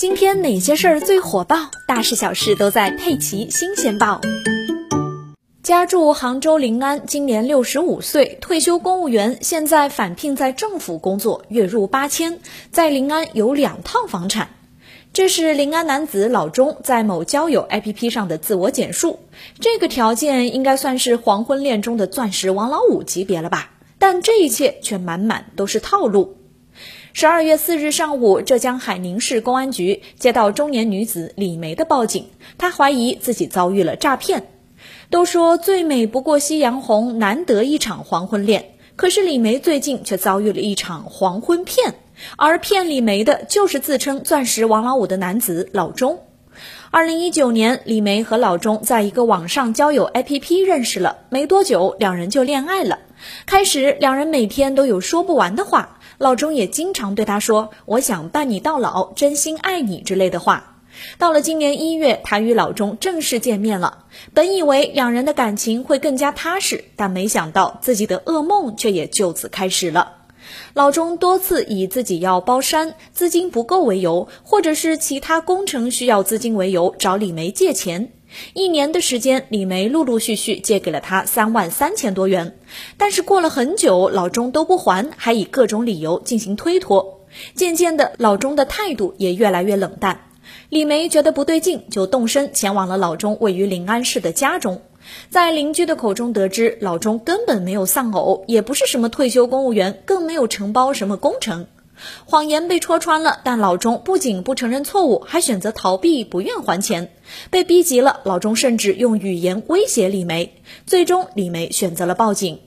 今天哪些事儿最火爆？大事小事都在《佩奇新鲜报》。家住杭州临安，今年六十五岁，退休公务员，现在返聘在政府工作，月入八千，在临安有两套房产。这是临安男子老钟在某交友 APP 上的自我简述。这个条件应该算是黄昏恋中的钻石王老五级别了吧？但这一切却满满都是套路。十二月四日上午，浙江海宁市公安局接到中年女子李梅的报警，她怀疑自己遭遇了诈骗。都说最美不过夕阳红，难得一场黄昏恋。可是李梅最近却遭遇了一场黄昏骗，而骗李梅的就是自称钻石王老五的男子老钟。二零一九年，李梅和老钟在一个网上交友 APP 认识了，没多久，两人就恋爱了。开始，两人每天都有说不完的话。老钟也经常对她说：“我想伴你到老，真心爱你”之类的话。到了今年一月，他与老钟正式见面了。本以为两人的感情会更加踏实，但没想到自己的噩梦却也就此开始了。老钟多次以自己要包山、资金不够为由，或者是其他工程需要资金为由，找李梅借钱。一年的时间，李梅陆陆续续借给了他三万三千多元，但是过了很久，老钟都不还，还以各种理由进行推脱。渐渐的，老钟的态度也越来越冷淡。李梅觉得不对劲，就动身前往了老钟位于临安市的家中。在邻居的口中得知，老钟根本没有丧偶，也不是什么退休公务员，更没有承包什么工程。谎言被戳穿了，但老钟不仅不承认错误，还选择逃避，不愿还钱。被逼急了，老钟甚至用语言威胁李梅。最终，李梅选择了报警。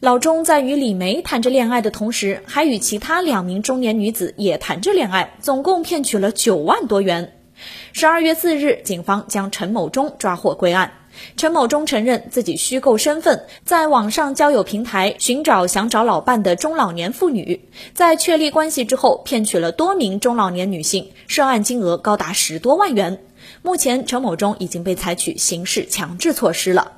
老钟在与李梅谈着恋爱的同时，还与其他两名中年女子也谈着恋爱，总共骗取了九万多元。十二月四日，警方将陈某忠抓获归案。陈某忠承认自己虚构身份，在网上交友平台寻找想找老伴的中老年妇女，在确立关系之后，骗取了多名中老年女性，涉案金额高达十多万元。目前，陈某忠已经被采取刑事强制措施了。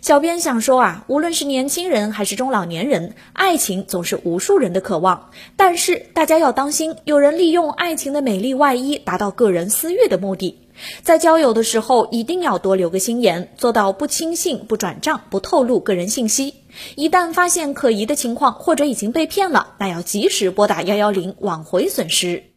小编想说啊，无论是年轻人还是中老年人，爱情总是无数人的渴望，但是大家要当心，有人利用爱情的美丽外衣，达到个人私欲的目的。在交友的时候，一定要多留个心眼，做到不轻信、不转账、不透露个人信息。一旦发现可疑的情况或者已经被骗了，那要及时拨打幺幺零，挽回损失。